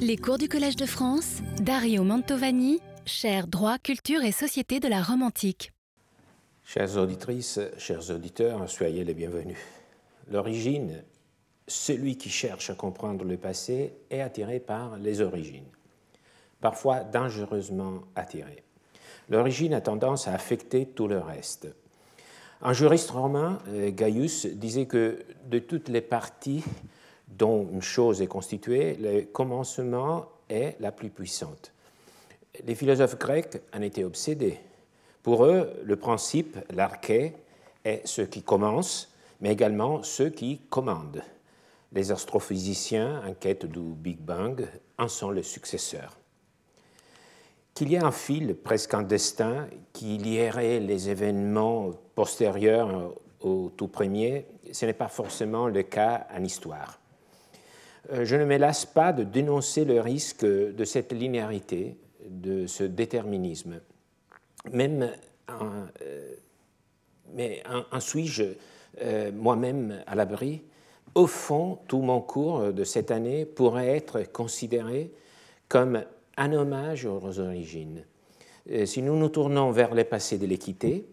Les cours du Collège de France, Dario Mantovani, cher droit, culture et société de la Rome antique. Chères auditrices, chers auditeurs, soyez les bienvenus. L'origine, celui qui cherche à comprendre le passé est attiré par les origines, parfois dangereusement attiré. L'origine a tendance à affecter tout le reste. Un juriste romain, euh, Gaius, disait que de toutes les parties dont une chose est constituée, le commencement est la plus puissante. Les philosophes grecs en étaient obsédés. Pour eux, le principe, l'arché, est ce qui commence, mais également ce qui commande. Les astrophysiciens en quête du Big Bang en sont les successeurs. Qu'il y ait un fil, presque un destin, qui lierait les événements postérieurs au tout premier, ce n'est pas forcément le cas en histoire. Euh, je ne me lasse pas de dénoncer le risque de cette linéarité, de ce déterminisme. Même en, euh, mais en, suis-je euh, moi-même à l'abri? Au fond, tout mon cours de cette année pourrait être considéré comme un hommage aux origines. Si nous nous tournons vers le passé de l'équité,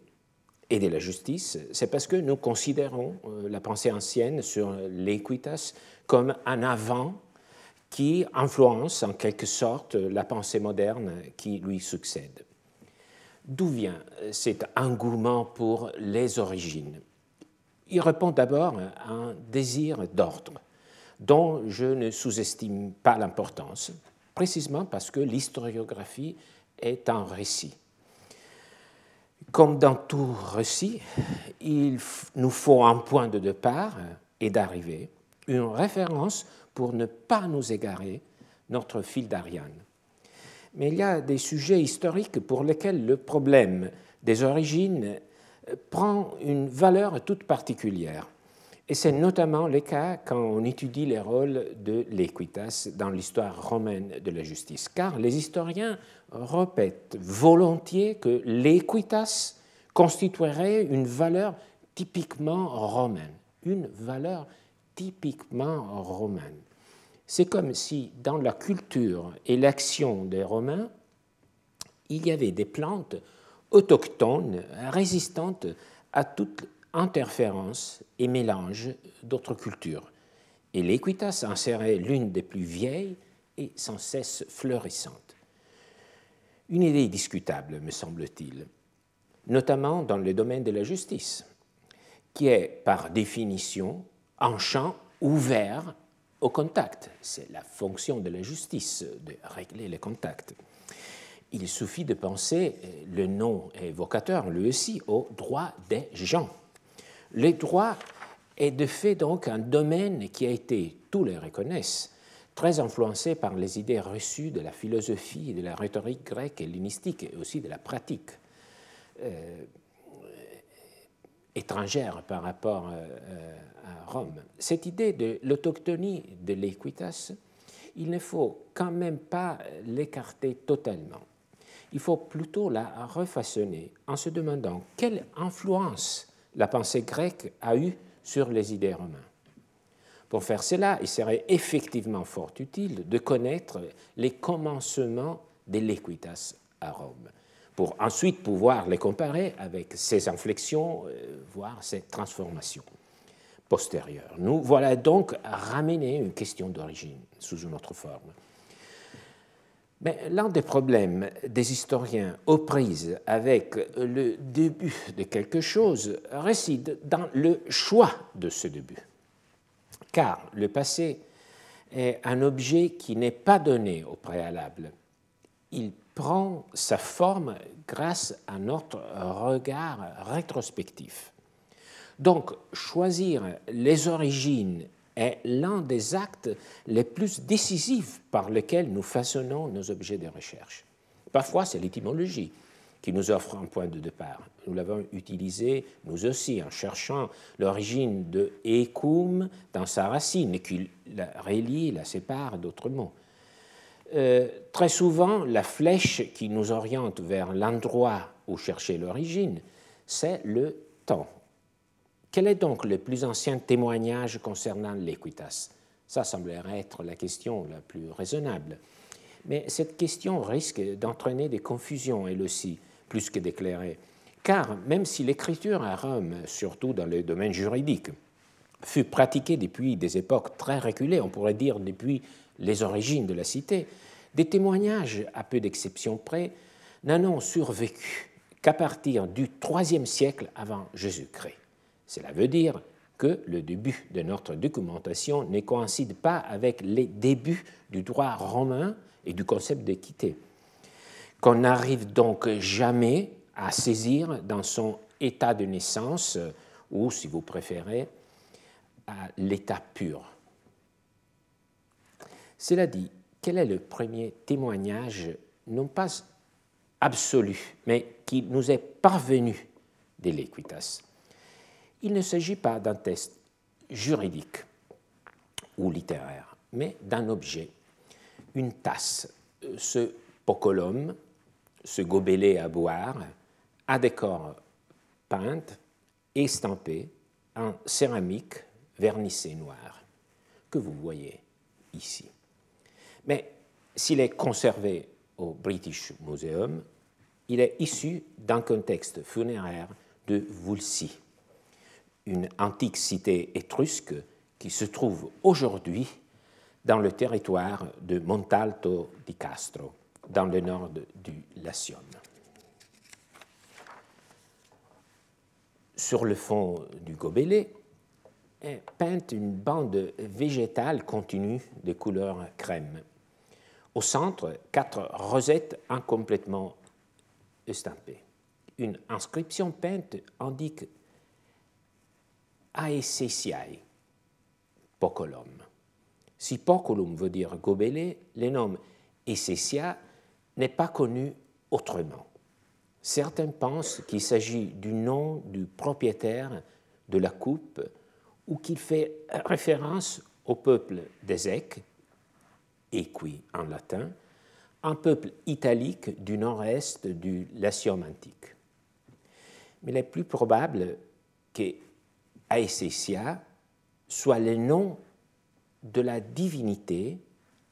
et de la justice, c'est parce que nous considérons la pensée ancienne sur l'équitas comme un avant qui influence en quelque sorte la pensée moderne qui lui succède. D'où vient cet engouement pour les origines? Il répond d'abord à un désir d'ordre dont je ne sous-estime pas l'importance, précisément parce que l'historiographie est un récit. Comme dans tout récit, il nous faut un point de départ et d'arrivée, une référence pour ne pas nous égarer notre fil d'Ariane. Mais il y a des sujets historiques pour lesquels le problème des origines prend une valeur toute particulière. Et c'est notamment le cas quand on étudie les rôles de l'équitas dans l'histoire romaine de la justice. Car les historiens répètent volontiers que l'équitas constituerait une valeur typiquement romaine, une valeur typiquement romaine. C'est comme si dans la culture et l'action des Romains, il y avait des plantes autochtones résistantes à toute interférence et mélange d'autres cultures. Et l'équitas en serait l'une des plus vieilles et sans cesse fleurissantes. Une idée discutable, me semble-t-il, notamment dans le domaine de la justice, qui est par définition un champ ouvert au contact. C'est la fonction de la justice de régler les contacts. Il suffit de penser, le nom évocateur lui aussi, au droit des gens. Le droit est de fait donc un domaine qui a été, tous les reconnaissent, très influencé par les idées reçues de la philosophie, de la rhétorique grecque et hellénistique et aussi de la pratique. Euh, étrangère par rapport euh, euh, à Rome. Cette idée de l'autochtonie de l'équitas, il ne faut quand même pas l'écarter totalement. Il faut plutôt la refaçonner en se demandant quelle influence la pensée grecque a eue sur les idées romaines. Pour faire cela, il serait effectivement fort utile de connaître les commencements de l'équitas à Rome pour ensuite pouvoir les comparer avec ces inflexions, euh, voire ces transformations postérieures. Nous voilà donc ramener une question d'origine sous une autre forme. Mais l'un des problèmes des historiens aux prises avec le début de quelque chose réside dans le choix de ce début. Car le passé est un objet qui n'est pas donné au préalable. Il prend sa forme grâce à notre regard rétrospectif. Donc, choisir les origines est l'un des actes les plus décisifs par lesquels nous façonnons nos objets de recherche. Parfois, c'est l'étymologie qui nous offre un point de départ. Nous l'avons utilisé, nous aussi, en cherchant l'origine de écum dans sa racine, qui la relie, la sépare d'autres mots. Euh, très souvent, la flèche qui nous oriente vers l'endroit où chercher l'origine, c'est le temps. Quel est donc le plus ancien témoignage concernant l'équitas? Ça semblerait être la question la plus raisonnable. Mais cette question risque d'entraîner des confusions, elle aussi, plus que d'éclairer. Car même si l'écriture à Rome, surtout dans le domaine juridique, fut pratiquée depuis des époques très reculées, on pourrait dire depuis les origines de la cité, des témoignages, à peu d'exceptions près, n'en ont survécu qu'à partir du IIIe siècle avant Jésus-Christ. Cela veut dire que le début de notre documentation ne coïncide pas avec les débuts du droit romain et du concept d'équité, qu'on n'arrive donc jamais à saisir dans son état de naissance, ou si vous préférez, à l'état pur. Cela dit, quel est le premier témoignage, non pas absolu, mais qui nous est parvenu de l'Equitas Il ne s'agit pas d'un test juridique ou littéraire, mais d'un objet, une tasse, ce pocolum, ce gobelet à boire, à décor peinte, estampé en céramique vernissée noire, que vous voyez ici. Mais s'il est conservé au British Museum, il est issu d'un contexte funéraire de Vulci, une antique cité étrusque qui se trouve aujourd'hui dans le territoire de Montalto di Castro, dans le nord du Latium. Sur le fond du gobelet est peinte une bande végétale continue de couleur crème au centre, quatre rosettes incomplètement estampées. Une inscription peinte indique Aesesiae, pocolum. Si pocolum veut dire gobelet, le nom Aesesia n'est pas connu autrement. Certains pensent qu'il s'agit du nom du propriétaire de la coupe ou qu'il fait référence au peuple d'Ézèque equi en latin, un peuple italique du nord-est du Latium antique. Mais il est plus probable que Aesesia soit le nom de la divinité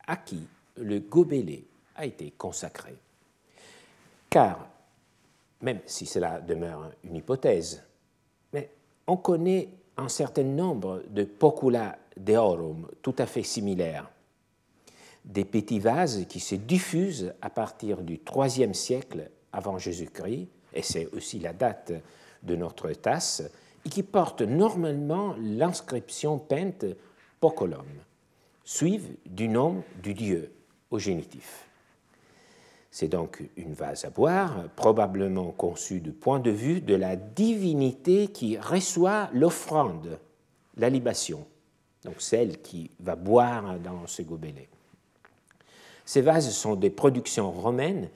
à qui le gobelet a été consacré. Car, même si cela demeure une hypothèse, on connaît un certain nombre de pocula deorum tout à fait similaires des petits vases qui se diffusent à partir du IIIe siècle avant Jésus-Christ, et c'est aussi la date de notre tasse, et qui portent normalement l'inscription peinte Pocolum, suivent du nom du dieu au génitif. C'est donc une vase à boire, probablement conçue du point de vue de la divinité qui reçoit l'offrande, la libation, donc celle qui va boire dans ce gobelet. Ces vases sont des productions romaines,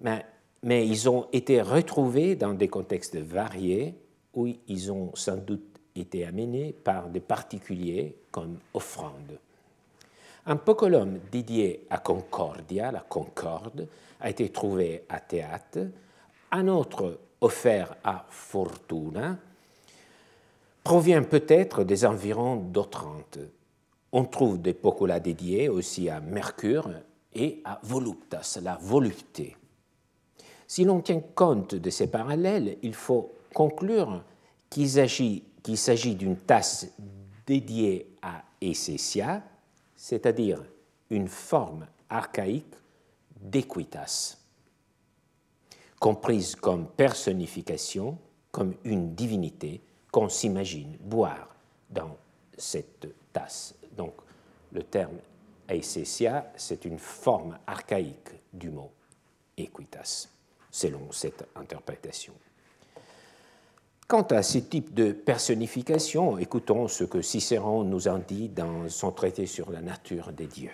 mais, ils ont été retrouvés dans des contextes variés où ils ont sans doute été amenés par des particuliers comme offrande. Un pocolum dédié à Concordia, la Concorde, a été trouvé à Théâtre, un autre offert à Fortuna, provient peut-être des environs d'Otrante. On trouve des pocolas dédiés aussi à Mercure et à voluptas, la volupté. Si l'on tient compte de ces parallèles, il faut conclure qu'il s'agit d'une tasse dédiée à Essesia, c'est-à-dire une forme archaïque d'equitas, comprise comme personnification, comme une divinité qu'on s'imagine boire dans cette tasse. Donc le terme Aesesia, c'est une forme archaïque du mot equitas, selon cette interprétation. Quant à ce type de personnification, écoutons ce que Cicéron nous en dit dans son traité sur la nature des dieux.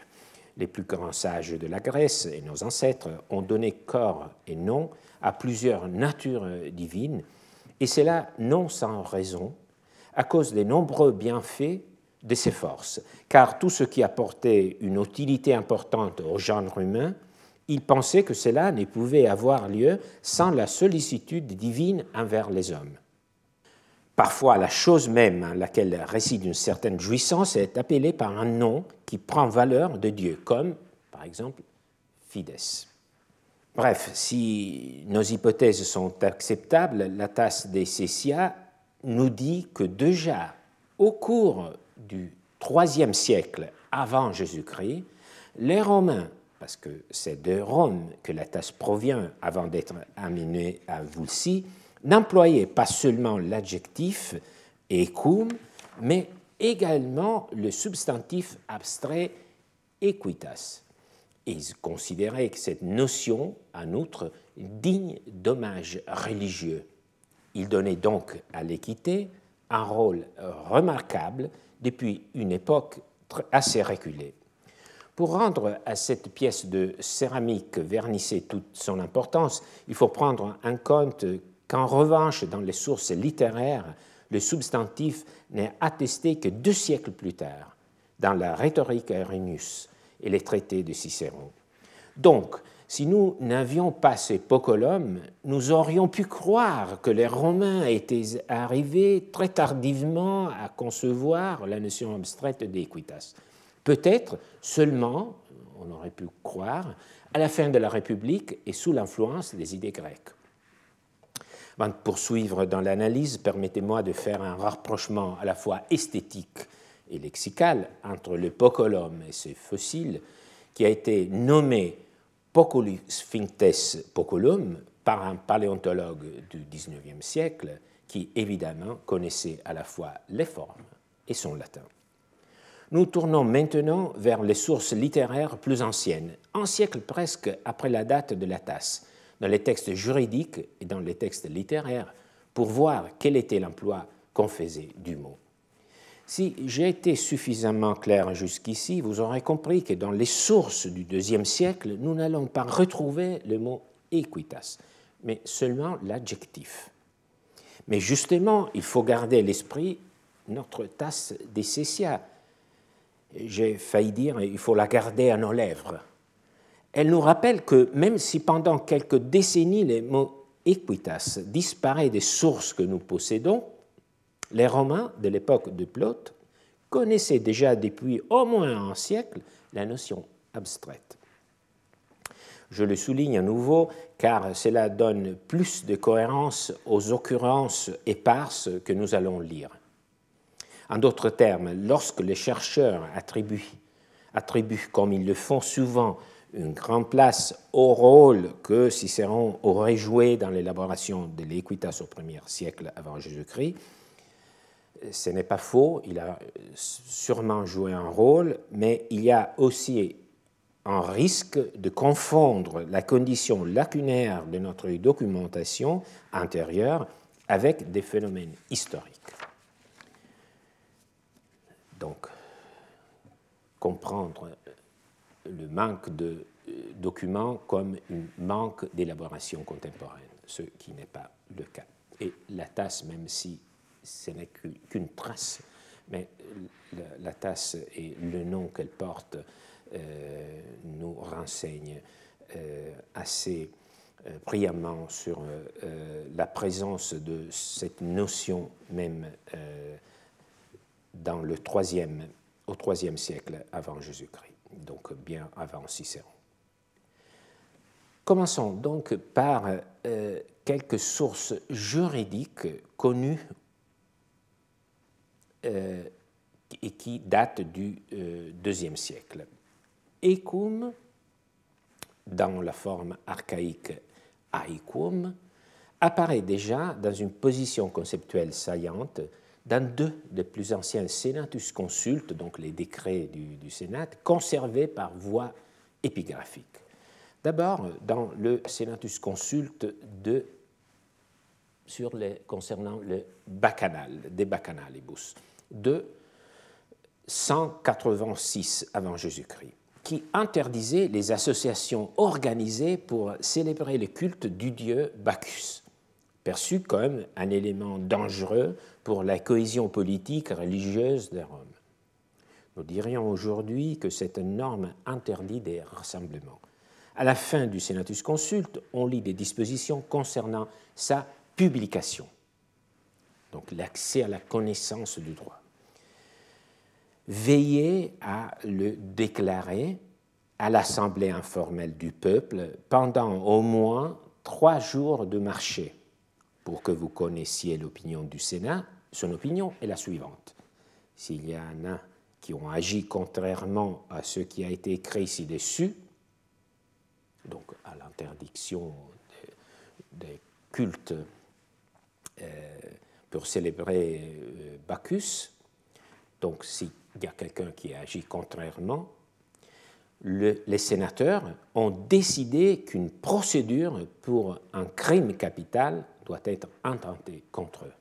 Les plus grands sages de la Grèce et nos ancêtres ont donné corps et nom à plusieurs natures divines, et cela non sans raison, à cause des nombreux bienfaits de ses forces, car tout ce qui apportait une utilité importante au genre humain, il pensait que cela ne pouvait avoir lieu sans la sollicitude divine envers les hommes. Parfois, la chose même à laquelle réside une certaine jouissance est appelée par un nom qui prend valeur de Dieu, comme par exemple Fides. Bref, si nos hypothèses sont acceptables, la tasse des Césia nous dit que déjà au cours du IIIe siècle avant Jésus-Christ, les Romains, parce que c'est de Rome que la tasse provient avant d'être amenée à Vulci, n'employaient pas seulement l'adjectif ecum, mais également le substantif abstrait equitas. Ils considéraient que cette notion, en outre, digne d'hommage religieux. Ils donnaient donc à l'équité un rôle remarquable depuis une époque assez reculée. Pour rendre à cette pièce de céramique vernissée toute son importance, il faut prendre en compte qu'en revanche, dans les sources littéraires, le substantif n'est attesté que deux siècles plus tard, dans la rhétorique Arrhenius et les traités de Cicéron. Donc, si nous n'avions pas ces pocolum, nous aurions pu croire que les Romains étaient arrivés très tardivement à concevoir la notion abstraite d'équitas. Peut-être seulement, on aurait pu croire, à la fin de la République et sous l'influence des idées grecques. Avant de poursuivre dans l'analyse, permettez-moi de faire un rapprochement à la fois esthétique et lexical entre le pocolum et ses fossiles, qui a été nommé Poculus Finctes Poculum par un paléontologue du XIXe siècle qui évidemment connaissait à la fois les formes et son latin. Nous tournons maintenant vers les sources littéraires plus anciennes, un siècle presque après la date de la tasse, dans les textes juridiques et dans les textes littéraires, pour voir quel était l'emploi qu'on faisait du mot. Si j'ai été suffisamment clair jusqu'ici, vous aurez compris que dans les sources du deuxième siècle, nous n'allons pas retrouver le mot equitas, mais seulement l'adjectif. Mais justement, il faut garder à l'esprit notre tasse d'Essessia, j'ai failli dire, il faut la garder à nos lèvres. Elle nous rappelle que même si pendant quelques décennies le mot equitas disparaît des sources que nous possédons, les Romains de l'époque de Plaute connaissaient déjà depuis au moins un siècle la notion abstraite. Je le souligne à nouveau car cela donne plus de cohérence aux occurrences éparses que nous allons lire. En d'autres termes, lorsque les chercheurs attribuent, attribuent, comme ils le font souvent, une grande place au rôle que Cicéron aurait joué dans l'élaboration de l'Equitas au premier siècle avant Jésus-Christ, ce n'est pas faux, il a sûrement joué un rôle, mais il y a aussi un risque de confondre la condition lacunaire de notre documentation antérieure avec des phénomènes historiques. Donc, comprendre le manque de euh, documents comme un manque d'élaboration contemporaine, ce qui n'est pas le cas. Et la tasse, même si ce n'est qu'une trace, mais la, tasse et le nom qu'elle porte euh, nous renseignent euh, assez brillamment sur la présence de cette notion même dans le troisième, au troisième siècle avant Jésus-Christ, donc bien avant Cicéron. Commençons donc par euh, quelques sources juridiques connues euh, et qui datent du euh, deuxième siècle. Ecum, dans la forme archaïque aequum, apparaît déjà dans une position conceptuelle saillante dans deux des plus anciens Senatus Consultes, donc les décrets du, Sénat, conservés par voie épigraphique. D'abord, dans le Senatus Consulte de, sur les, concernant le bacchanal, des bacchanalibus, de 186 avant Jésus-Christ, qui interdisait les associations organisées pour célébrer le culte du dieu Bacchus, perçu comme un élément dangereux pour la cohésion politique religieuse de Rome. Nous dirions aujourd'hui que cette norme interdit des rassemblements. À la fin du Senatus Consulte, on lit des dispositions concernant sa publication. donc l'accès à la connaissance du droit. Veillez à le déclarer à l'Assemblée informelle du peuple pendant au moins trois jours de marché pour que vous connaissiez l'opinion du Sénat. Son opinion est la suivante. S'il y en a qui ont agi contrairement à ce qui a été écrit ci-dessus, donc à l'interdiction des, cultes euh, pour célébrer euh, Bacchus, donc s'il y a quelqu'un qui a agi contrairement, les sénateurs ont décidé qu'une procédure pour un crime capital doit être intentée contre eux.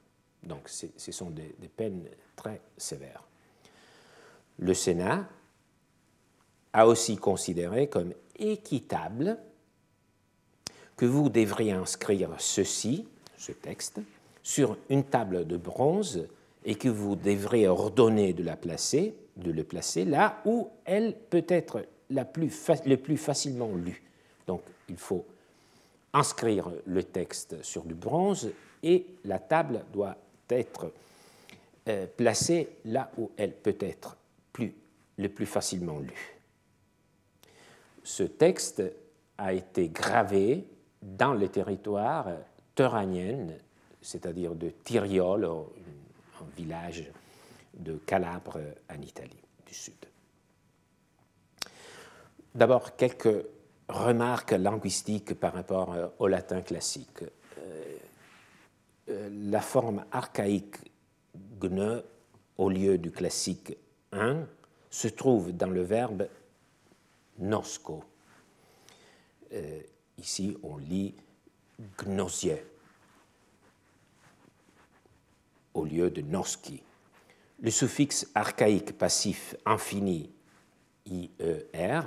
Donc ce sont des, peines très sévères. Le Sénat a aussi considéré comme équitable que vous devriez inscrire ceci, ce texte, sur une table de bronze et que vous devriez ordonner de la placer, de le placer là où elle peut être la plus le plus facilement lue. Donc il faut inscrire le texte sur du bronze et la table doit être euh, placée là où elle peut être plus, le plus facilement lue. Ce texte a été gravé dans le territoire teuranien, c'est-à-dire de Tiriol, village de Calabre en Italie du Sud. D'abord, quelques remarques linguistiques par rapport euh, au latin classique. Euh, euh, la forme archaïque gne au lieu du classique un se trouve dans le verbe nosco. ici, on lit gnosie au lieu de noski. Le suffixe archaïque passif infini IER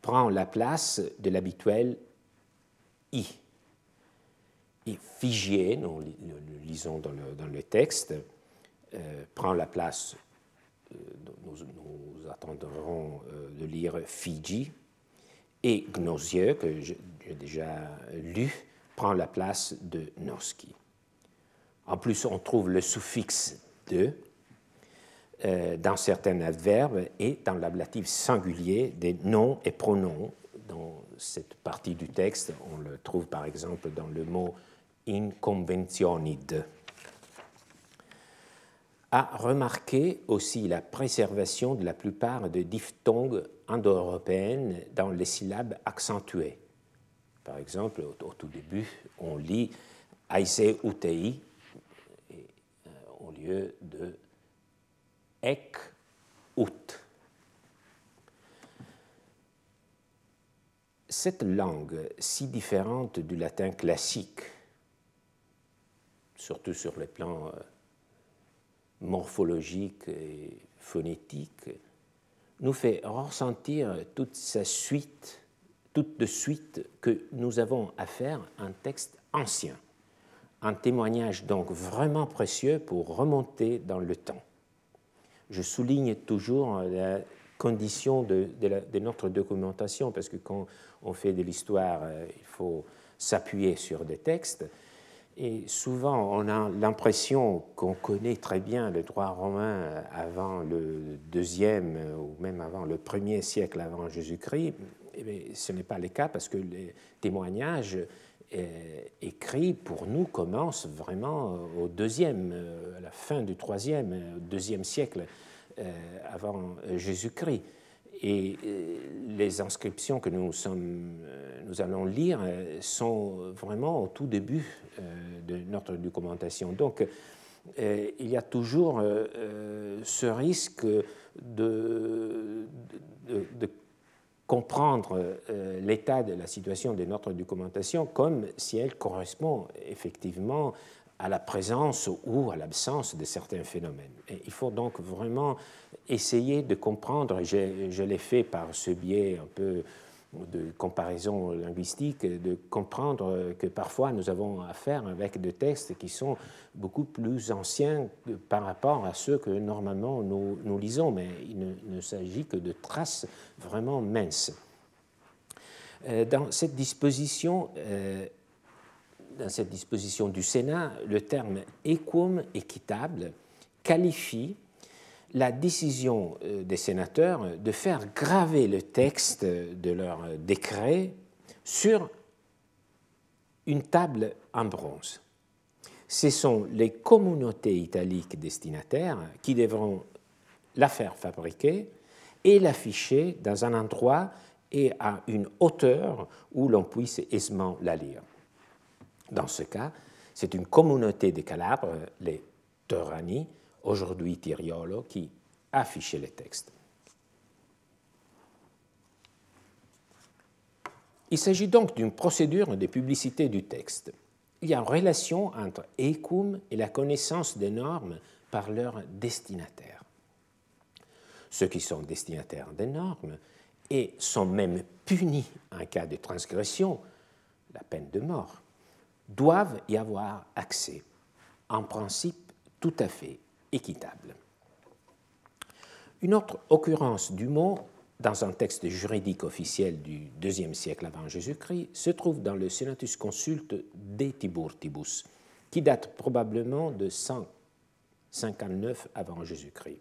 prend la place de l'habituel i. Et figier, nous le, lisons dans le, texte, euh, prend la place, euh, nous, attendrons euh, de lire Fiji, et gnosieux, que j'ai déjà lu, prend la place de noski. En plus, on trouve le suffixe de euh, dans certains adverbes et dans l'ablatif singulier des noms et pronoms. Dans cette partie du texte, on le trouve par exemple dans le mot inconventionid. A remarqué aussi la préservation de la plupart des diphtongues indo-européennes dans les syllabes accentuées. Par exemple, au, tout début, on lit aise utei de ut. Cette langue si différente du latin classique, surtout sur le plan euh, morphologique et phonétique, nous fait ressentir toute sa suite, toute de suite que nous avons affaire à un texte ancien, un témoignage donc vraiment précieux pour remonter dans le temps je souligne toujours la condition de, notre documentation, parce que quand on fait de l'histoire, euh, il faut s'appuyer sur des textes. Et souvent, on a l'impression qu'on connaît très bien le droit romain avant le deuxième ou même avant le premier siècle avant Jésus-Christ. Mais ce n'est pas le cas parce que les témoignages euh, écrits pour nous commencent vraiment au deuxième, euh, à la fin du troisième, deuxième siècle euh, avant Jésus-Christ. Et euh, les inscriptions que nous, sommes, euh, nous allons lire sont vraiment au tout début de notre documentation. Donc, il y a toujours ce risque de, de comprendre l'état de la situation de notre documentation comme si elle correspond effectivement à la présence ou à l'absence de certains phénomènes. Il faut donc vraiment essayer de comprendre, je l'ai fait par ce biais un peu de comparaison linguistique, de comprendre que parfois nous avons affaire avec des textes qui sont beaucoup plus anciens par rapport à ceux que normalement nous, nous lisons, mais il ne, s'agit que de traces vraiment minces. Euh, dans cette disposition, euh, dans cette disposition du Sénat, le terme equum, équitable, qualifie la décision euh, des sénateurs de faire graver le texte de leur décret sur une table en bronze. Ce sont les communautés italiques destinataires qui devront la faire fabriquer et l'afficher dans un endroit et à une hauteur où l'on puisse aisément la lire. Dans ce cas, c'est une communauté de Calabres, les Torani, aujourd'hui Tiriolo, qui affichait les textes. Il s'agit donc d'une procédure de publicité du texte. Il y a une relation entre ECUM et la connaissance des normes par leurs destinataires. Ceux qui sont destinataires des normes et sont même punis en cas de transgression, la peine de mort, doivent y avoir accès, en principe tout à fait équitable. Une autre occurrence du mot dans un texte juridique officiel du IIe siècle avant Jésus-Christ se trouve dans le Senatus Consult de Tiburtibus, qui date probablement de 159 avant Jésus-Christ.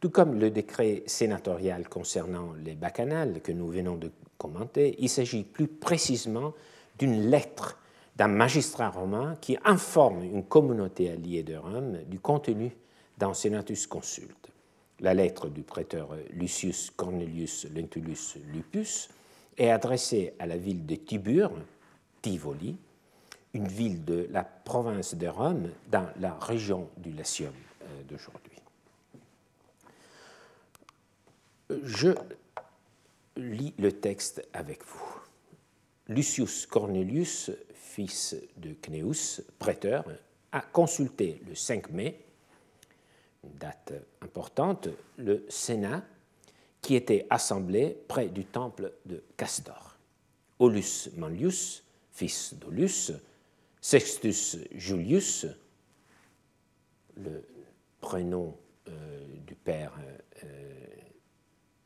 Tout comme le décret sénatorial concernant les bacchanales que nous venons de commenter, il s'agit plus précisément d'une lettre d'un magistrat romain qui informe une communauté alliée de Rome du contenu d'un Senatus Consult. La lettre du prêteur Lucius Cornelius Lentulus Lupus est adressée à la ville de Tibur, Tivoli, une ville de la province de Rome dans la région du Latium euh, d'aujourd'hui. Je lis le texte avec vous. Lucius Cornelius, fils de Cneus, prêteur, a consulté le 5 mai, date importante, le Sénat qui était assemblé près du temple de Castor. Aulus Manlius, fils d'Aulus, Sextus Julius, le prénom euh, du père euh,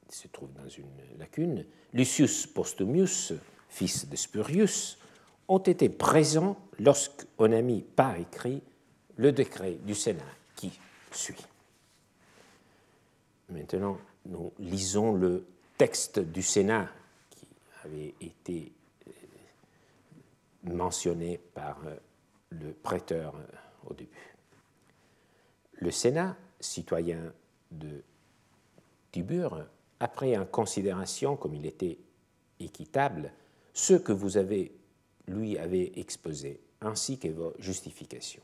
se trouve dans une lacune, Lucius Postumius, fils de Spurius, ont été présents lorsqu'on a mis par écrit le décret du Sénat qui suit. Maintenant, nous lisons le texte du Sénat qui avait été euh, mentionné par euh, le prêteur euh, au début. Le Sénat, citoyen de Tibur, a pris en considération, comme il était équitable, ce que vous avez, lui avez exposé, ainsi que vos justifications.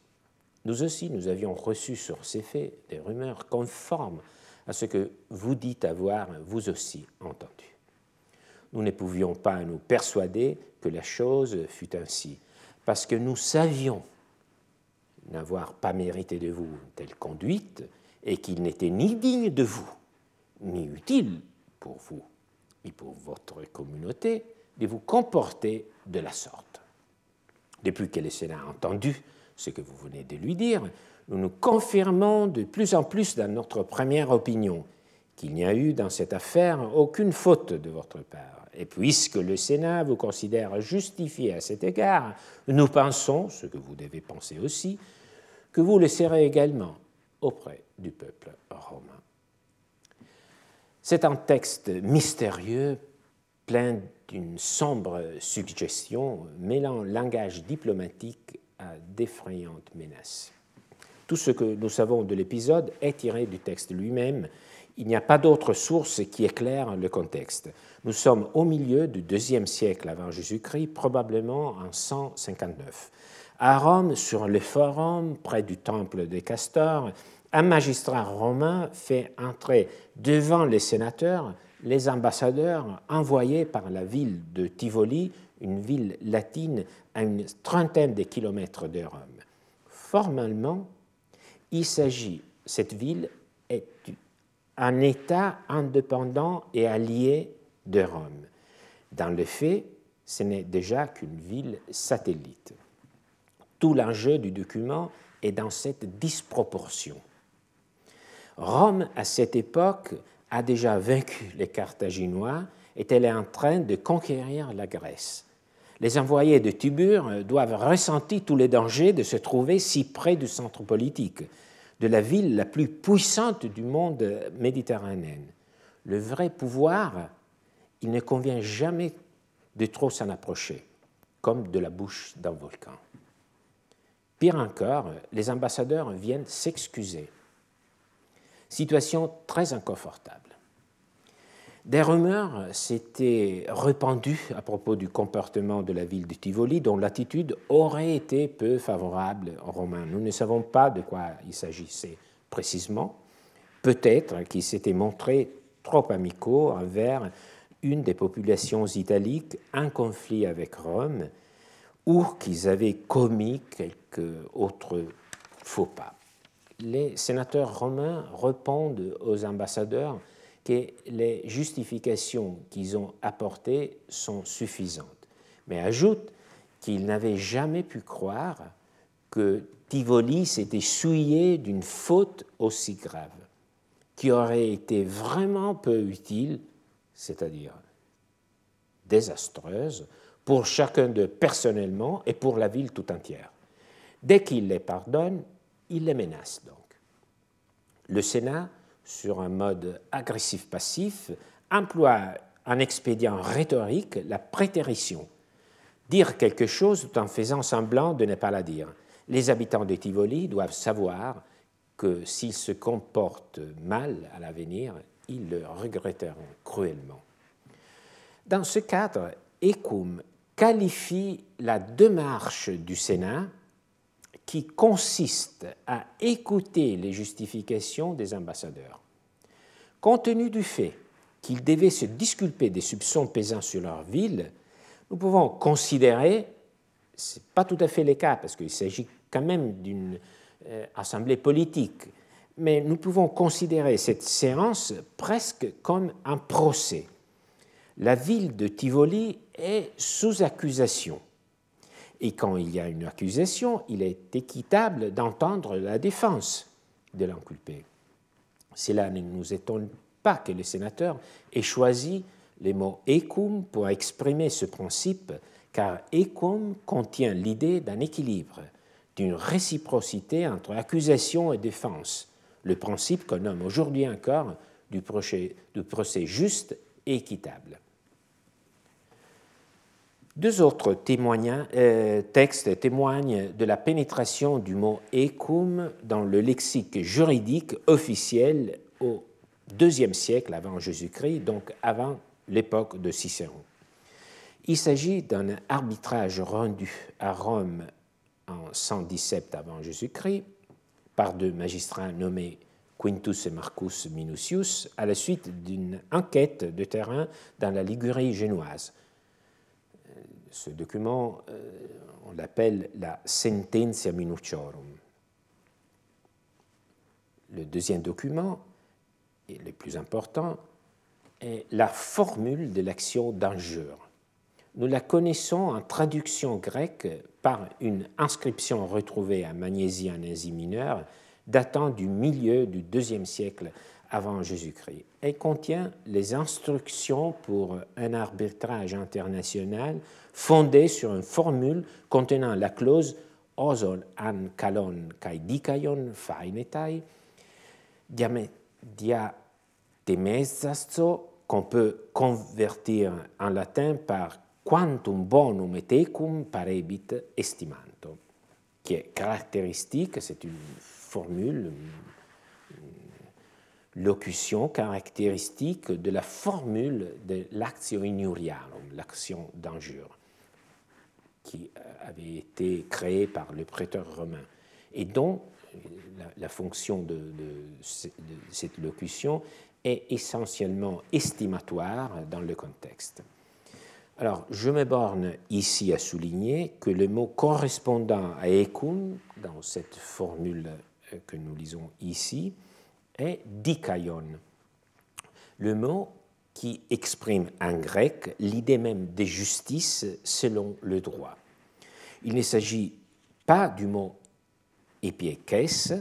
Nous aussi, nous avions reçu sur ces faits des rumeurs conformes à ce que vous dites avoir vous aussi entendu. Nous ne pouvions pas nous persuader que la chose fût ainsi, parce que nous savions n'avoir pas mérité de vous telle conduite et qu'il n'était ni digne de vous, ni utile pour vous et pour votre communauté de vous comporter de la sorte. Depuis que le Sénat a entendu ce que vous venez de lui dire, nous nous confirmons de plus en plus dans notre première opinion qu'il n'y a eu dans cette affaire aucune faute de votre part. Et puisque le Sénat vous considère justifié à cet égard, nous pensons, ce que vous devez penser aussi, que vous le serez également auprès du peuple romain. C'est un texte mystérieux, plein d'une sombre suggestion, mêlant langage diplomatique à d'effrayantes menaces. Tout ce que nous savons de l'épisode est tiré du texte lui-même. Il n'y a pas d'autre source qui éclaire le contexte. Nous sommes au milieu du deuxième siècle avant Jésus-Christ, probablement en 159. À Rome, sur le forum, près du temple de Castor, un magistrat romain fait entrer devant les sénateurs les ambassadeurs envoyés par la ville de Tivoli, une ville latine à une trentaine de kilomètres de Rome. Formellement, il s'agit, cette ville est un État indépendant et allié de Rome. Dans le fait, ce n'est déjà qu'une ville satellite. Tout l'enjeu du document est dans cette disproportion. Rome, à cette époque, a déjà vaincu les Carthaginois et elle est en train de conquérir la Grèce. les envoyés de Tibur doivent ressentir tous les dangers de se trouver si près du centre politique, de la ville la plus puissante du monde méditerranéen. Le vrai pouvoir, il ne convient jamais de trop s'en approcher, comme de la bouche d'un volcan. Pire encore, les ambassadeurs viennent s'excuser. Situation très inconfortable. Des rumeurs s'étaient répandues à propos du comportement de la ville de Tivoli, dont l'attitude aurait été peu favorable aux Romains. Nous ne savons pas de quoi il s'agissait précisément. Peut-être qu'ils s'étaient montrés trop amicaux envers une des populations italiques en conflit avec Rome, ou qu'ils avaient commis quelques autres faux pas. Les sénateurs romains répondent aux ambassadeurs que les justifications qu'ils ont apportées sont suffisantes, mais ajoutent qu'ils n'avaient jamais pu croire que Tivoli s'était souillé d'une faute aussi grave, qui aurait été vraiment peu utile, c'est-à-dire désastreuse, pour chacun d'eux personnellement et pour la ville tout entière. Dès qu'il les pardonne, il les menace donc. Le Sénat sur un mode agressif-passif, emploie un expédient rhétorique, la prétérition. Dire quelque chose tout en faisant semblant de ne pas la dire. Les habitants de Tivoli doivent savoir que s'ils se comportent mal à l'avenir, ils le regretteront cruellement. Dans ce cadre, Ecum qualifie la démarche du Sénat qui consiste à écouter les justifications des ambassadeurs. Compte tenu du fait qu'ils devaient se disculper des soupçons pesant sur leur ville, nous pouvons considérer, ce n'est pas tout à fait le cas parce qu'il s'agit quand même d'une euh, assemblée politique, mais nous pouvons considérer cette séance presque comme un procès. La ville de Tivoli est sous accusation et quand il y a une accusation, il est équitable d'entendre la défense de l'inculpé. Cela ne nous étonne pas que les sénateurs aient choisi les mots ecum pour exprimer ce principe, car ecum contient l'idée d'un équilibre, d'une réciprocité entre accusation et défense, le principe qu'on nomme aujourd'hui encore du procès, du procès juste et équitable. Deux autres euh, textes témoignent de la pénétration du mot ecum dans le lexique juridique officiel au IIe siècle avant Jésus-Christ, donc avant l'époque de Cicéron. Il s'agit d'un arbitrage rendu à Rome en 117 avant Jésus-Christ par deux magistrats nommés Quintus et Marcus Minucius à la suite d'une enquête de terrain dans la Ligurie génoise ce document, euh, on l'appelle la Sententia Minuciorum. Le deuxième document, et le plus important, est la formule de l'action d'injure. Nous la connaissons en traduction grecque par une inscription retrouvée à Magnésie en Asie mineure datant du milieu du deuxième siècle avant Jésus-Christ. Elle contient les instructions pour un arbitrage international fondé sur une formule contenant la clause osol an kalon kai dikaion fainetai diatemesasto qu'on peut convertir en latin par quantum bonum et ecum parebit estimanto, qui est caractéristique, c'est une formule, locution caractéristique de la formule de l'actio injuriarum, l'action d'injure qui euh, avait été créé par le prêteur romain et dont la, fonction de, cette locution est essentiellement estimatoire dans le contexte. Alors, je me borne ici à souligner que le mot correspondant à ecum, dans cette formule euh, que nous lisons ici, est dikaion. Le mot qui exprime en grec l'idée même de justice selon le droit. Il ne s'agit pas du mot épiékès,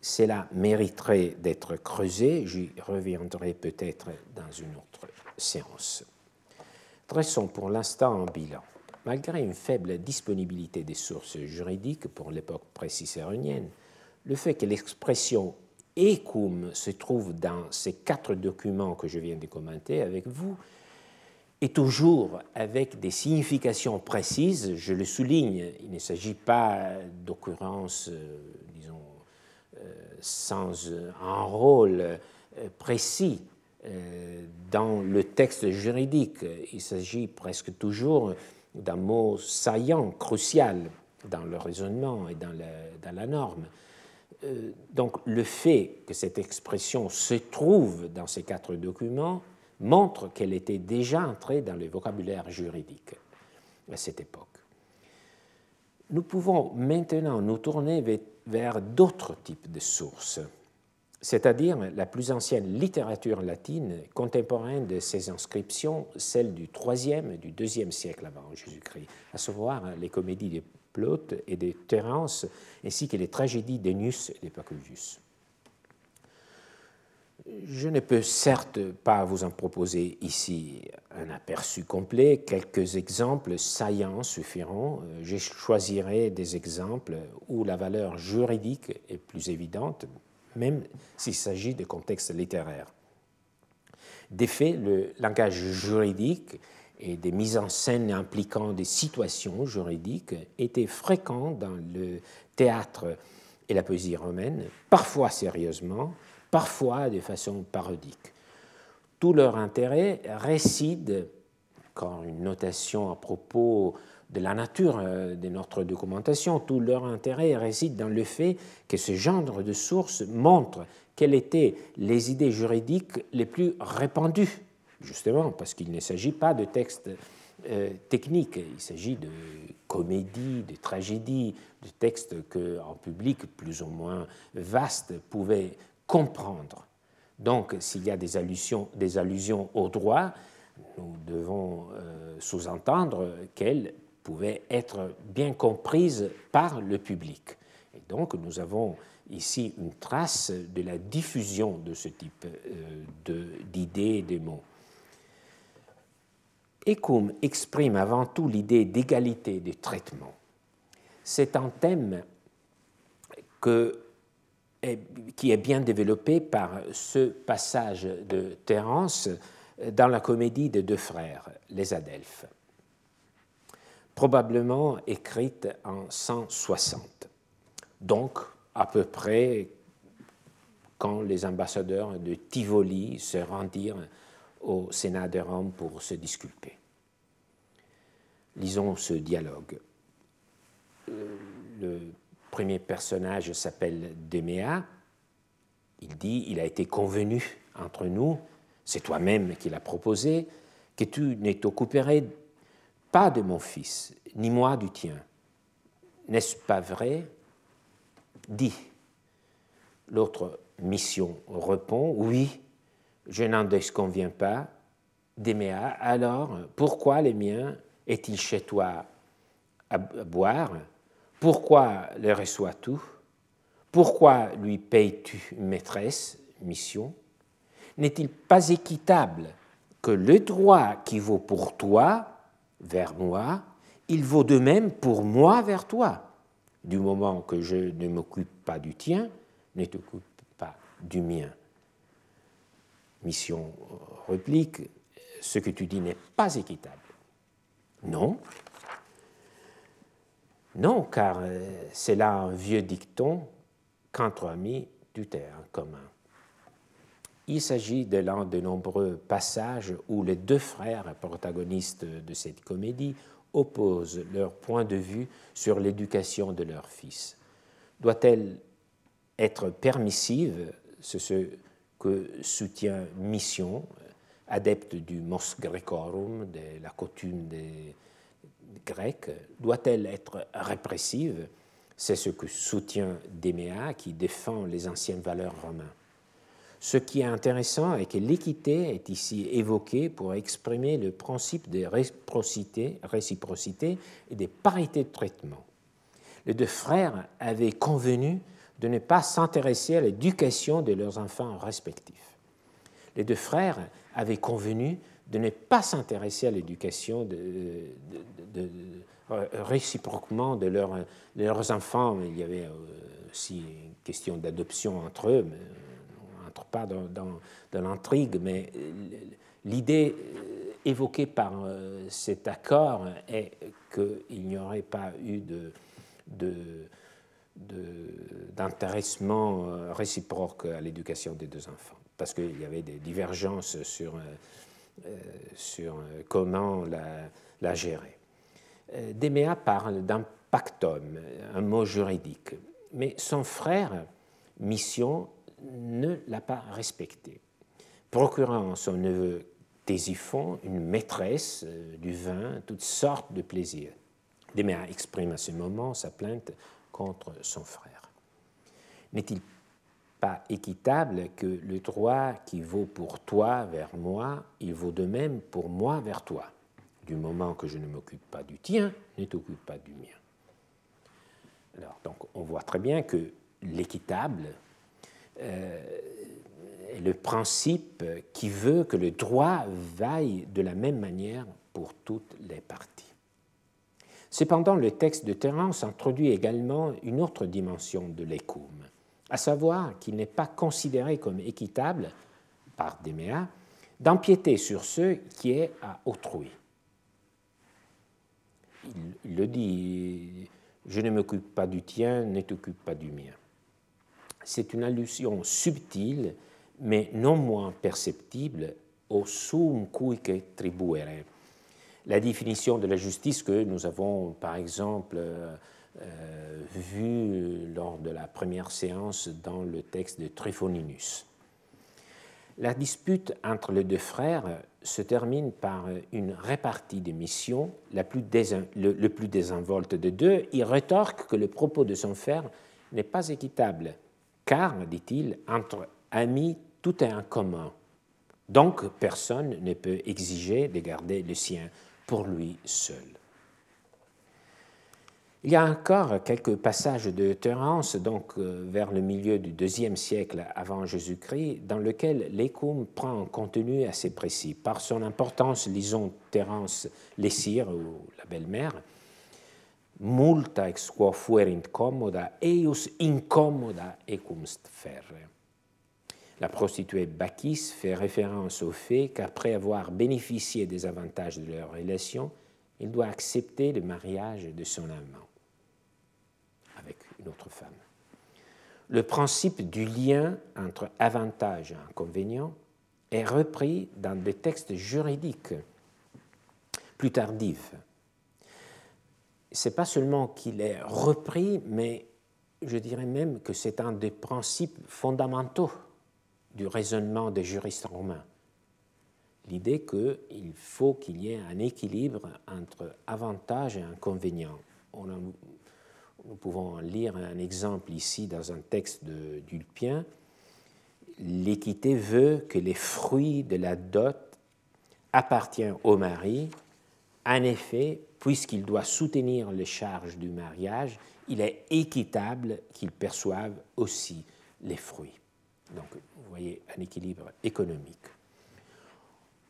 cela mériterait d'être creusé, j'y reviendrai peut-être dans une autre séance. Dressons pour l'instant un bilan. malgré une faible disponibilité des sources juridiques pour l'époque précicéronienne, le fait que l'expression ecum se trouve dans ces quatre documents que je viens de commenter avec vous et toujours avec des significations précises. Je le souligne, il ne s'agit pas d'occurrences, euh, disons, euh, sans un rôle euh, précis dans le texte juridique. Il s'agit presque toujours d'un mot saillant, crucial dans le raisonnement et dans la norme. Donc le fait que cette expression se trouve dans ces quatre documents montre qu'elle était déjà entrée dans le vocabulaire juridique à cette époque. Nous pouvons maintenant nous tourner vers d'autres types de sources, c'est-à-dire la plus ancienne littérature latine contemporaine de ces inscriptions, celle du IIIe et du IIe siècle avant Jésus-Christ, à savoir les comédies de Plaute et de Terence, ainsi que les tragédies d'Ennius et d'Epicurus. Je ne peux certes pas vous en proposer ici un aperçu complet, quelques exemples saillants suffiront. Je choisirai des exemples où la valeur juridique est plus évidente, même s'il s'agit de contextes littéraires. Des faits, le langage juridique et des mises en scène impliquant des situations juridiques étaient fréquents dans le théâtre et la poésie romaine, parfois sérieusement, parfois de façon parodique. Tout leur intérêt réside, quand une notation à propos de la nature euh, de notre documentation, tout leur intérêt réside dans le fait que ce genre de sources montre quelles étaient les idées juridiques les plus répandues, justement, parce qu'il ne s'agit pas de textes euh, techniques, il s'agit de comédies, de tragédies, de textes qu'en public plus ou moins vaste pouvait comprendre. Donc, s'il y a des allusions, des allusions au droit, nous devons euh, sous-entendre qu'elles pouvaient être bien comprises par le public. Et donc, nous avons ici une trace de la diffusion de ce type euh, d'idées et de mots. Ecum exprime avant tout l'idée d'égalité de traitement. C'est un thème qui est bien développé par ce passage de Terence dans la comédie des deux frères, les Adelphes, probablement écrite en 160, donc à peu près quand les ambassadeurs de Tivoli se rendirent au Sénat de Rome pour se disculper. Lisons ce dialogue. Le premier personnage s'appelle Déméa. Il dit Il a été convenu entre nous, c'est toi-même qui l'as proposé, que tu n'es occupé pas de mon fils, ni moi du tien. N'est-ce pas vrai? Dis. L'autre mission répond Oui, je n'en déconviens pas. Déméa, alors pourquoi les miens est-il chez toi à boire? Pourquoi le reçois-tu? Pourquoi lui payes-tu maîtresse, mission? N'est-il pas équitable que le droit qui vaut pour toi vers moi, il vaut de même pour moi vers toi? Du moment que je ne m'occupe pas du tien, ne t'occupe pas du mien. Mission réplique, ce que tu dis n'est pas équitable. Non, non, car euh, c'est là un vieux dicton qu'entre amis, tu t'es en commun. Il s'agit de l'un de nombreux passages où les deux frères protagonistes de cette comédie opposent leur point de vue sur l'éducation de leur fils. Doit-elle être permissive que soutient Mission, adepte du mos grecorum, de la coutume des grecque doit-elle être répressive? C'est ce que soutient Déméa qui défend les anciennes valeurs romaines. Ce qui est intéressant est que l'équité est ici évoquée pour exprimer le principe de réciprocité, et des parités de traitement. Les deux frères avaient convenu de ne pas s'intéresser à l'éducation de leurs enfants respectifs. Les deux frères avaient convenu de ne pas s'intéresser à l'éducation de, réciproquement de, leurs enfants. Il y avait aussi une question d'adoption entre eux, mais on n'entre pas dans, l'intrigue, mais l'idée évoquée par cet accord est qu'il n'y aurait pas eu de d'intéressement euh, réciproque à l'éducation des deux enfants, parce qu'il y avait des divergences sur, euh, euh, sur comment la, gérer. Déméa parle d'un pactum, un mot juridique, mais son frère, Mission, ne l'a pas respecté, procurant son neveu Tésiphon une maîtresse du vin, toutes sortes de plaisirs. Déméa exprime à ce moment sa plainte contre son frère. N'est-il pas équitable que le droit qui vaut pour toi vers moi, il vaut de même pour moi vers toi? Du moment que je ne m'occupe pas du tien, ne t'occupe pas du mien. Alors, donc, on voit très bien que l'équitable euh, est le principe qui veut que le droit vaille de la même manière pour toutes les parties. Cependant, le texte de Terence introduit également une autre dimension de l'écoum, à savoir qu'il n'est pas considéré comme équitable par Déméa d'empiéter sur ce qui est à autrui. Il, le dit, je ne m'occupe pas du tien, ne t'occupe pas du mien. C'est une allusion subtile, mais non moins perceptible au sum cuique tribuere, la définition de la justice que nous avons, par exemple, euh, euh, vue lors de la première séance dans le texte de Tryphoninus. La dispute entre les deux frères se termine par une répartie des missions, la plus le, plus désinvolte de deux. Il rétorque que le propos de son frère n'est pas équitable, car, dit-il, entre amis, tout est en commun. Donc, personne ne peut exiger de garder le sien pour lui seul. Il y a encore quelques passages de Terence, donc euh, vers le milieu du deuxième siècle avant Jésus-Christ, dans lequel l'écume prend un contenu assez précis. Par son importance, lisons Terence Lessire, ou la belle-mère, multa ex quo fuerint commoda, eius incommoda ecumst ferre. La prostituée Bacchis fait référence au fait qu'après avoir bénéficié des avantages de leur relation, il doit accepter le mariage de son amant avec une autre femme. Le principe du lien entre avantage et inconvénient est repris dans des textes juridiques plus tardifs. Ce n'est pas seulement qu'il est repris, mais je dirais même que c'est un des principes fondamentaux du raisonnement des juristes romains. L'idée qu'il faut qu'il y ait un équilibre entre avantages et inconvénients. nous pouvons lire un exemple ici dans un texte d'Ulpien. L'équité veut que les fruits de la dot appartiennent au mari. En effet, puisqu'il doit soutenir les charges du mariage, il est équitable qu'il perçoive aussi les fruits. Donc, vous voyez, un équilibre économique.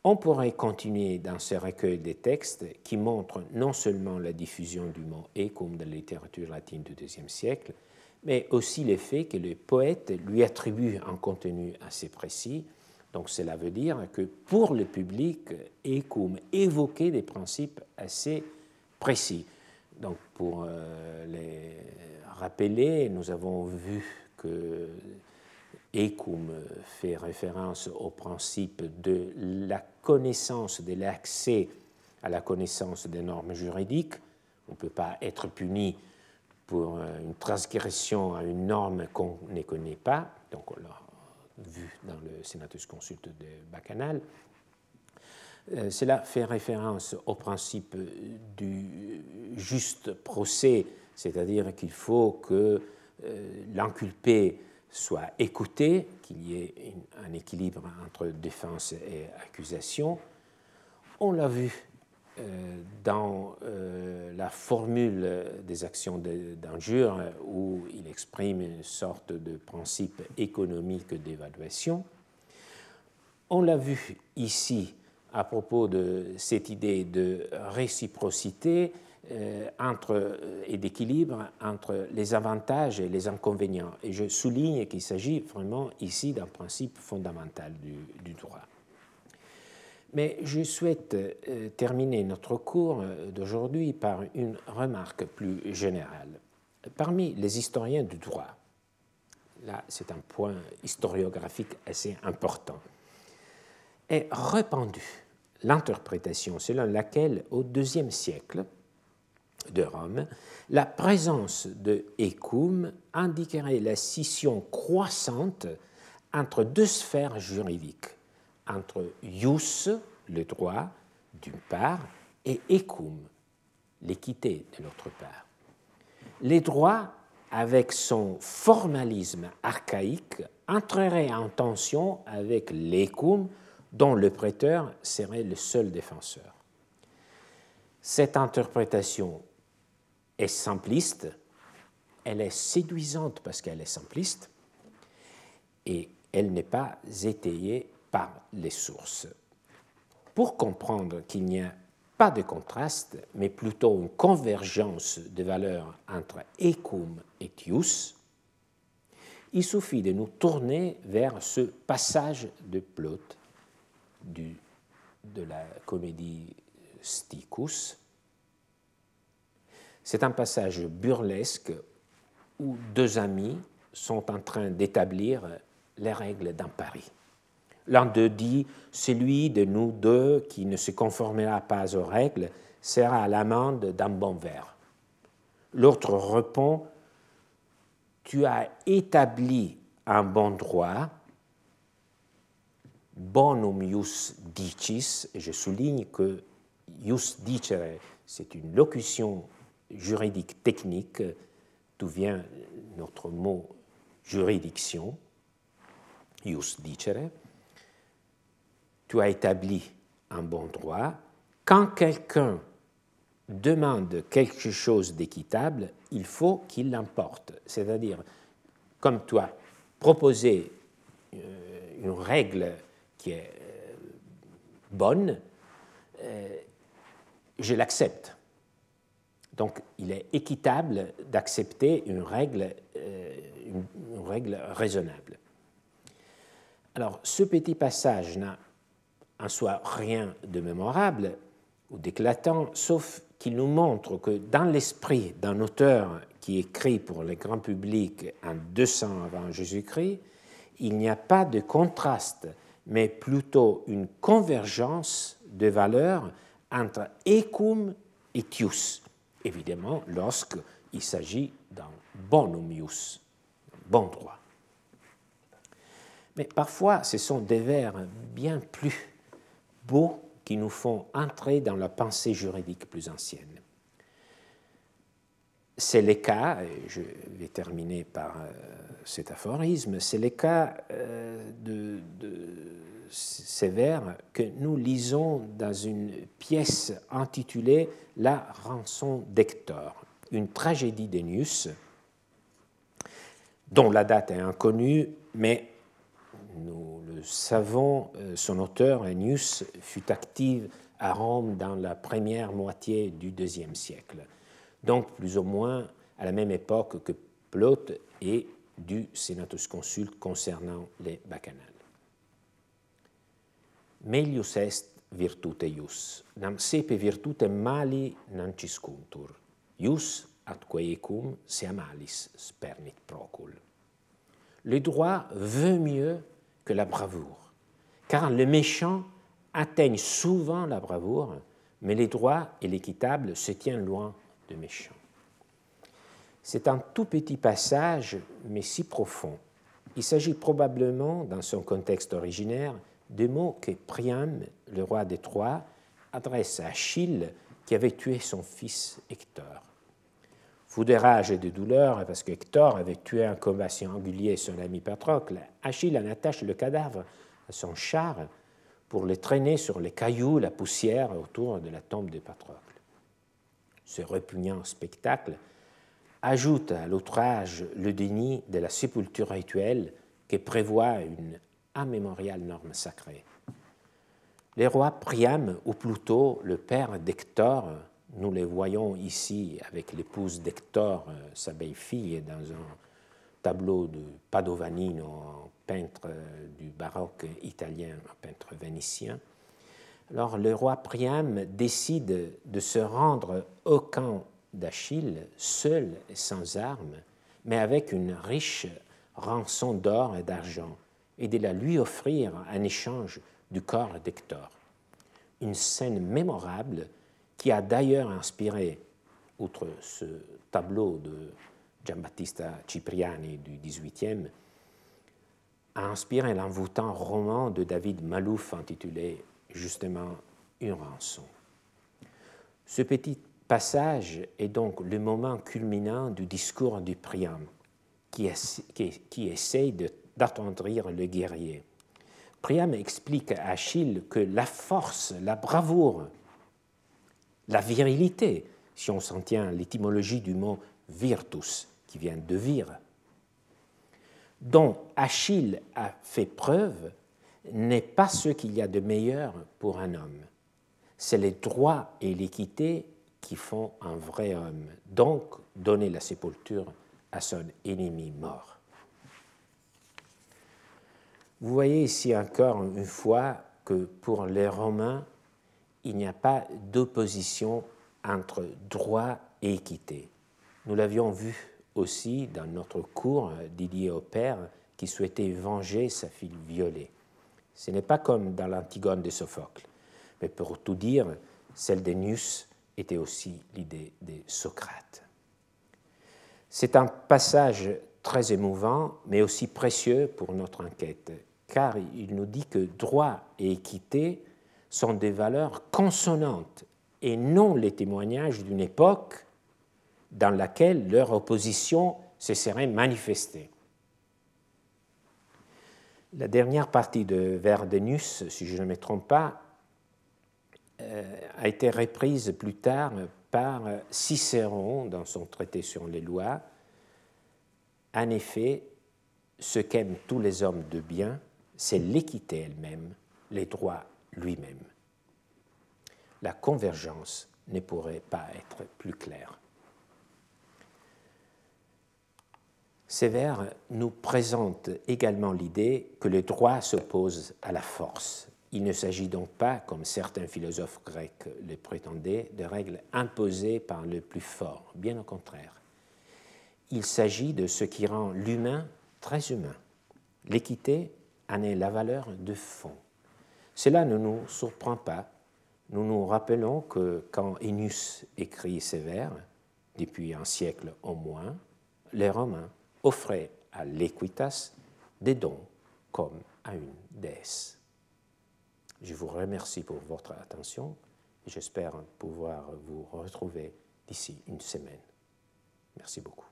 On pourrait continuer dans ce recueil des textes qui montrent non seulement la diffusion du mot comme dans la littérature latine du IIe siècle, mais aussi le fait que le poète lui attribue un contenu assez précis. Donc cela veut dire que pour le public, Ecum évoquait des principes assez précis. Donc pour euh, les rappeler, nous avons vu que Ecum fait référence au principe de la connaissance, de l'accès à la connaissance des normes juridiques. On ne peut pas être puni pour une transgression à une norme qu'on ne connaît pas, donc on l'a vu dans le Senatus Consulte de Bacchanal. Euh, cela fait référence au principe du juste procès, c'est-à-dire qu'il faut que euh, l'inculpé soit écouté, qu'il y ait un équilibre entre défense et accusation. On l'a vu euh, dans euh, la formule des actions d'injure où il exprime une sorte de principe économique d'évaluation. On l'a vu ici à propos de cette idée de réciprocité euh, entre, et d'équilibre entre les avantages et les inconvénients. Et je souligne qu'il s'agit vraiment ici d'un principe fondamental du, droit. Mais je souhaite euh, terminer notre cours d'aujourd'hui par une remarque plus générale. Parmi les historiens du droit, là c'est un point historiographique assez important, est répandue l'interprétation selon laquelle au IIe siècle de Rome, la présence de Ecum indiquerait la scission croissante entre deux sphères juridiques, entre ius, le droit, d'une part, et ecum, l'équité, de l'autre part. Les droits, avec son formalisme archaïque, entreraient en tension avec l'ecum, dont le prêteur serait le seul défenseur. Cette interprétation est simpliste, elle est séduisante parce qu'elle est simpliste, et elle n'est pas étayée par les sources. Pour comprendre qu'il n'y a pas de contraste, mais plutôt une convergence de valeurs entre ecum et tius, il suffit de nous tourner vers ce passage de du, de la comédie Sticus. C'est un passage burlesque où deux amis sont en train d'établir les règles d'un pari. L'un d'eux dit Celui de nous deux qui ne se conformera pas aux règles sera à l'amende d'un bon verre. L'autre répond Tu as établi un bon droit, bonum ius dicis, je souligne que ius dicere, c'est une locution juridique technique, d'où vient notre mot juridiction, ius dicere. Tu as établi un bon droit. Quand quelqu'un demande quelque chose d'équitable, il faut qu'il l'emporte. C'est-à-dire, comme tu as proposé euh, une règle qui est euh, bonne, euh, je l'accepte. Donc il est équitable d'accepter une règle, euh, une, règle raisonnable. Alors ce petit passage n'a en soi rien de mémorable ou d'éclatant, sauf qu'il nous montre que dans l'esprit d'un auteur qui écrit pour le grand public en 200 avant Jésus-Christ, il n'y a pas de contraste mais plutôt une convergence de valeurs entre ecum et tius, évidemment lorsqu'il s'agit d'un bonum ius, bon droit. Mais parfois, ce sont des vers bien plus beaux qui nous font entrer dans la pensée juridique plus ancienne. C'est le cas, et je vais terminer par euh, cet aphorisme, c'est le cas euh, de, vers que nous lisons dans une pièce intitulée La rançon d'Hector, une tragédie d'Ennius, dont la date est inconnue, mais nous le savons, euh, son auteur, Ennius, fut actif à Rome dans la première moitié du IIe siècle, donc plus ou moins à la même époque que Plaute et du Senatus Consulte concernant les bacchanales. Melius est virtute ius, nam sepe virtute mali non ciscuntur, ius atque ecum se malis spernit procul. Le droit veut mieux que la bravoure, car le méchant atteigne souvent la bravoure, mais les droits et l'équitable se tiennent loin de méchants. C'est un tout petit passage, mais si profond. Il s'agit probablement, dans son contexte originaire, des mots que Priam, le roi des Troies, adresse à Achille qui avait tué son fils Hector. Fou de rage et de douleur, parce qu'Hector avait tué un combat singulier son ami Patrocle, Achille en attache le cadavre à son char pour le traîner sur les cailloux, la poussière autour de la tombe de Patrocle. Ce repugnant spectacle ajoute à l'outrage le déni de la sépulture rituelle qui prévoit une immémoriale norme sacrée. Les rois Priam, ou plutôt le père d'Hector, nous les voyons ici avec l'épouse d'Hector, euh, sa belle-fille, dans un tableau de Padovanino, peintre euh, du baroque italien, peintre vénitien. Alors le roi Priam décide de se rendre au camp d'Achille, seul et sans armes, mais avec une riche rançon d'or et d'argent, et de la lui offrir en échange du corps d'Hector. Une scène mémorable qui a d'ailleurs inspiré, outre ce tableau de Giambattista Cipriani du XVIIIe, a inspiré l'envoûtant roman de David Malouf intitulé justement Une rançon. Ce petit passage est donc le moment culminant du discours du Priam, qui, qui essaye d'attendrir le guerrier. Priam explique à Achille que la force, la bravoure, la virilité, si on s'en tient à l'étymologie du mot virtus, qui vient de vir, dont Achille a fait preuve, n'est pas ce qu'il y a de meilleur pour un homme. C'est les droits et l'équité qui font un vrai homme, donc donner la sépulture à son ennemi mort. Vous voyez ici encore une fois que pour les Romains, il n'y a pas d'opposition entre droit et équité. Nous l'avions vu aussi dans notre cours Didier au père qui souhaitait venger sa fille violée. Ce n'est pas comme dans l'Antigone de Sophocle, mais pour tout dire, celle d'Ennius était aussi l'idée de Socrate. C'est un passage très émouvant, mais aussi précieux pour notre enquête, car il nous dit que droit et équité sont des valeurs consonantes et non les témoignages d'une époque dans laquelle leur opposition se serait manifestée. La dernière partie de Verdenus, si je ne me trompe pas, euh, a été reprise plus tard par Cicéron dans son traité sur les lois. En effet, ce qu'aiment tous les hommes de bien, c'est l'équité elle-même, les droits lui-même. La convergence ne pourrait pas être plus claire. Ces vers nous présentent également l'idée que le droit s'oppose à la force. Il ne s'agit donc pas, comme certains philosophes grecs le prétendaient, de règles imposées par le plus fort, bien au contraire. Il s'agit de ce qui rend l'humain très humain. L'équité en est la valeur de fond. Cela ne nous surprend pas. Nous nous rappelons que quand Ennius écrit ces vers, depuis un siècle au moins, les Romains offraient à l'Equitas des dons comme à une déesse. Je vous remercie pour votre attention et j'espère pouvoir vous retrouver d'ici une semaine. Merci beaucoup.